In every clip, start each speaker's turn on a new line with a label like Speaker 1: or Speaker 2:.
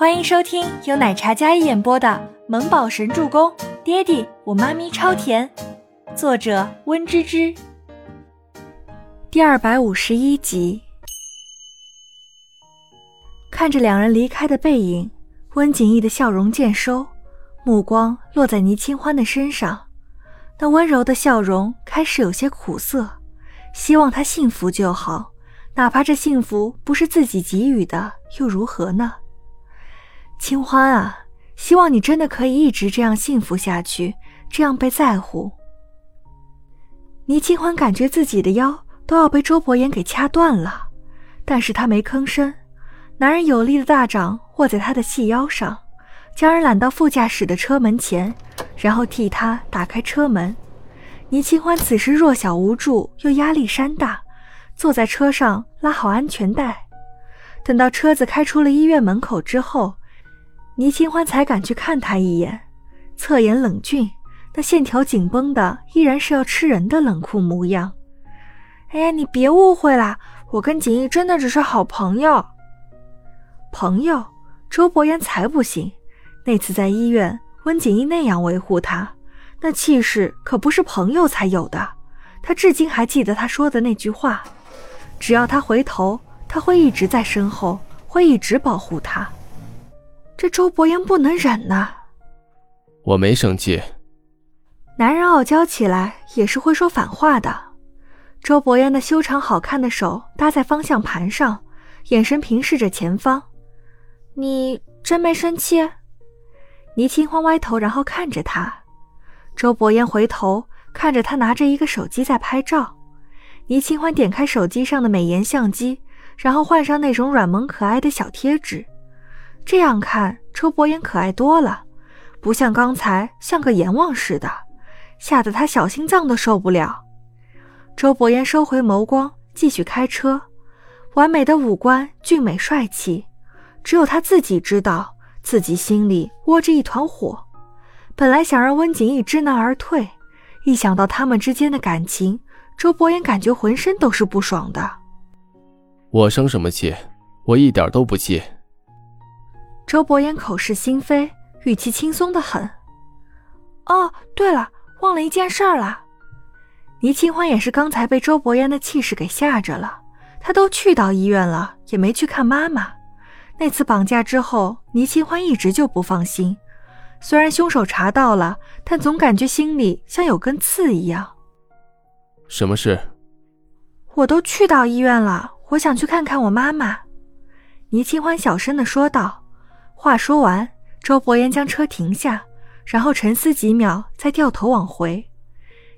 Speaker 1: 欢迎收听由奶茶嘉一演播的《萌宝神助攻》，爹地我妈咪超甜，作者温芝芝。第二百五十一集。看着两人离开的背影，温景逸的笑容渐收，目光落在倪清欢的身上，那温柔的笑容开始有些苦涩，希望他幸福就好。哪怕这幸福不是自己给予的，又如何呢？清欢啊，希望你真的可以一直这样幸福下去，这样被在乎。倪清欢感觉自己的腰都要被周伯言给掐断了，但是他没吭声。男人有力的大掌握在他的细腰上，将人揽到副驾驶的车门前，然后替他打开车门。倪清欢此时弱小无助，又压力山大。坐在车上，拉好安全带。等到车子开出了医院门口之后，倪清欢才敢去看他一眼。侧颜冷峻，那线条紧绷的，依然是要吃人的冷酷模样。哎呀，你别误会啦，我跟景逸真的只是好朋友。朋友？周伯言才不信。那次在医院，温景逸那样维护他，那气势可不是朋友才有的。他至今还记得他说的那句话。只要他回头，他会一直在身后，会一直保护他。这周伯言不能忍呐！
Speaker 2: 我没生气。
Speaker 1: 男人傲娇起来也是会说反话的。周伯言的修长好看的手搭在方向盘上，眼神平视着前方。你真没生气？倪清欢歪头，然后看着他。周伯言回头看着他，拿着一个手机在拍照。倪清欢点开手机上的美颜相机，然后换上那种软萌可爱的小贴纸，这样看周伯言可爱多了，不像刚才像个阎王似的，吓得他小心脏都受不了。周伯言收回眸光，继续开车，完美的五官，俊美帅气，只有他自己知道自己心里窝着一团火。本来想让温景逸知难而退，一想到他们之间的感情。周伯言感觉浑身都是不爽的。
Speaker 2: 我生什么气？我一点都不气。
Speaker 1: 周伯言口是心非，语气轻松的很。哦，对了，忘了一件事儿了。倪清欢也是刚才被周伯言的气势给吓着了。他都去到医院了，也没去看妈妈。那次绑架之后，倪清欢一直就不放心。虽然凶手查到了，但总感觉心里像有根刺一样。
Speaker 2: 什么事？
Speaker 1: 我都去到医院了，我想去看看我妈妈。倪清欢小声的说道。话说完，周伯言将车停下，然后沉思几秒，再掉头往回。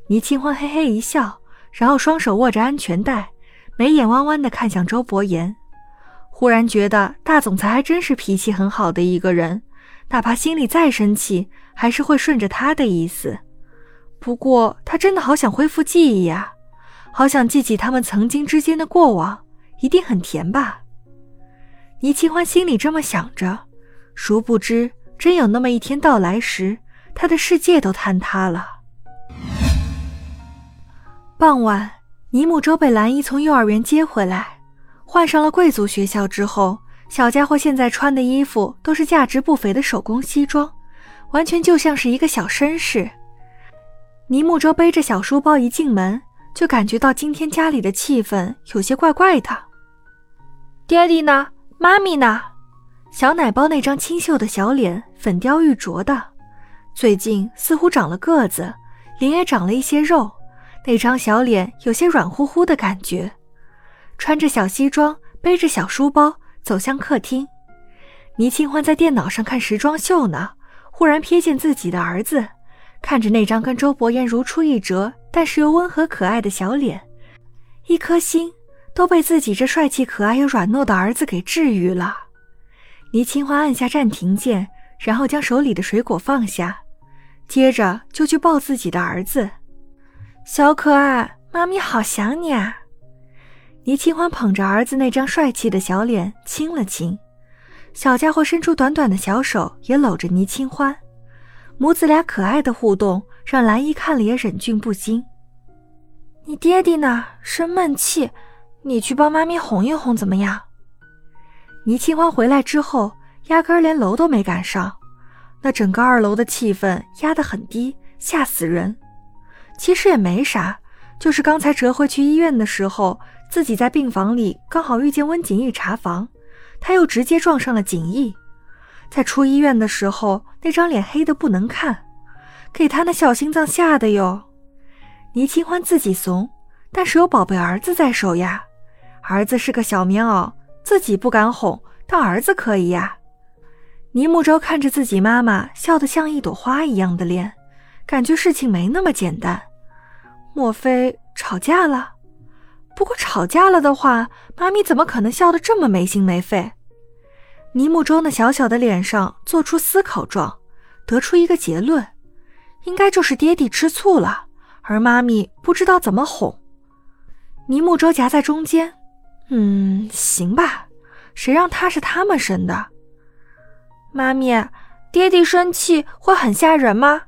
Speaker 1: 倪清欢嘿嘿一笑，然后双手握着安全带，眉眼弯弯的看向周伯言。忽然觉得大总裁还真是脾气很好的一个人，哪怕心里再生气，还是会顺着他的意思。不过，他真的好想恢复记忆呀，好想记起他们曾经之间的过往，一定很甜吧？倪清欢心里这么想着，殊不知，真有那么一天到来时，他的世界都坍塌了。傍晚，尼木舟被兰姨从幼儿园接回来，换上了贵族学校之后，小家伙现在穿的衣服都是价值不菲的手工西装，完全就像是一个小绅士。尼木舟背着小书包一进门，就感觉到今天家里的气氛有些怪怪的。爹地呢？妈咪呢？小奶包那张清秀的小脸，粉雕玉琢的，最近似乎长了个子，脸也长了一些肉，那张小脸有些软乎乎的感觉。穿着小西装，背着小书包，走向客厅。倪清欢在电脑上看时装秀呢，忽然瞥见自己的儿子。看着那张跟周伯言如出一辙，但是又温和可爱的小脸，一颗心都被自己这帅气可爱又软糯的儿子给治愈了。倪清欢按下暂停键，然后将手里的水果放下，接着就去抱自己的儿子。小可爱，妈咪好想你啊！倪清欢捧着儿子那张帅气的小脸亲了亲，小家伙伸出短短的小手也搂着倪清欢。母子俩可爱的互动，让兰姨看了也忍俊不禁。你爹地呢？生闷气，你去帮妈咪哄一哄怎么样？倪清欢回来之后，压根连楼都没赶上。那整个二楼的气氛压得很低，吓死人。其实也没啥，就是刚才折回去医院的时候，自己在病房里刚好遇见温景逸查房，他又直接撞上了景逸。在出医院的时候，那张脸黑的不能看，给他那小心脏吓得哟。倪清欢自己怂，但是有宝贝儿子在手呀。儿子是个小棉袄，自己不敢哄，但儿子可以呀。倪木舟看着自己妈妈笑得像一朵花一样的脸，感觉事情没那么简单。莫非吵架了？不过吵架了的话，妈咪怎么可能笑得这么没心没肺？倪木舟那小小的脸上做出思考状，得出一个结论：应该就是爹地吃醋了，而妈咪不知道怎么哄。倪木舟夹在中间，嗯，行吧，谁让他是他们生的。妈咪，爹地生气会很吓人吗？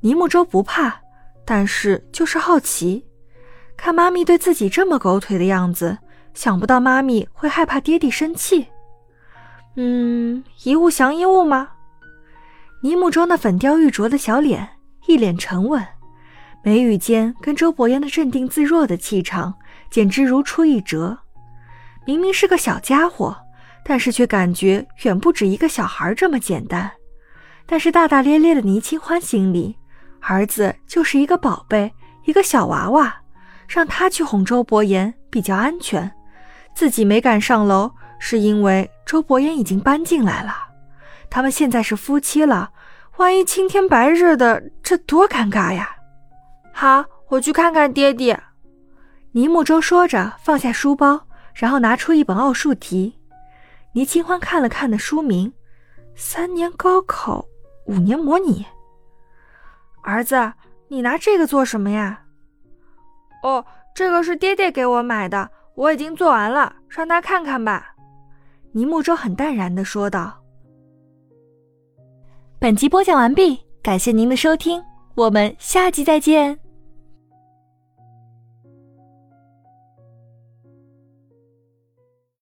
Speaker 1: 倪木舟不怕，但是就是好奇，看妈咪对自己这么狗腿的样子，想不到妈咪会害怕爹地生气。嗯，一物降一物吗？倪木舟那粉雕玉琢的小脸，一脸沉稳，眉宇间跟周伯言的镇定自若的气场，简直如出一辙。明明是个小家伙。但是却感觉远不止一个小孩这么简单。但是大大咧咧的倪清欢心里，儿子就是一个宝贝，一个小娃娃，让他去哄周伯言比较安全。自己没敢上楼，是因为周伯言已经搬进来了。他们现在是夫妻了，万一青天白日的，这多尴尬呀！
Speaker 3: 好，我去看看爹爹。
Speaker 1: 倪木舟说着，放下书包，然后拿出一本奥数题。倪清欢看了看的书名：“三年高考，五年模拟。”
Speaker 3: 儿子，你拿这个做什么呀？哦，这个是爹爹给我买的，我已经做完了，让他看看吧。”
Speaker 1: 倪木舟很淡然的说道。本集播讲完毕，感谢您的收听，我们下集再见。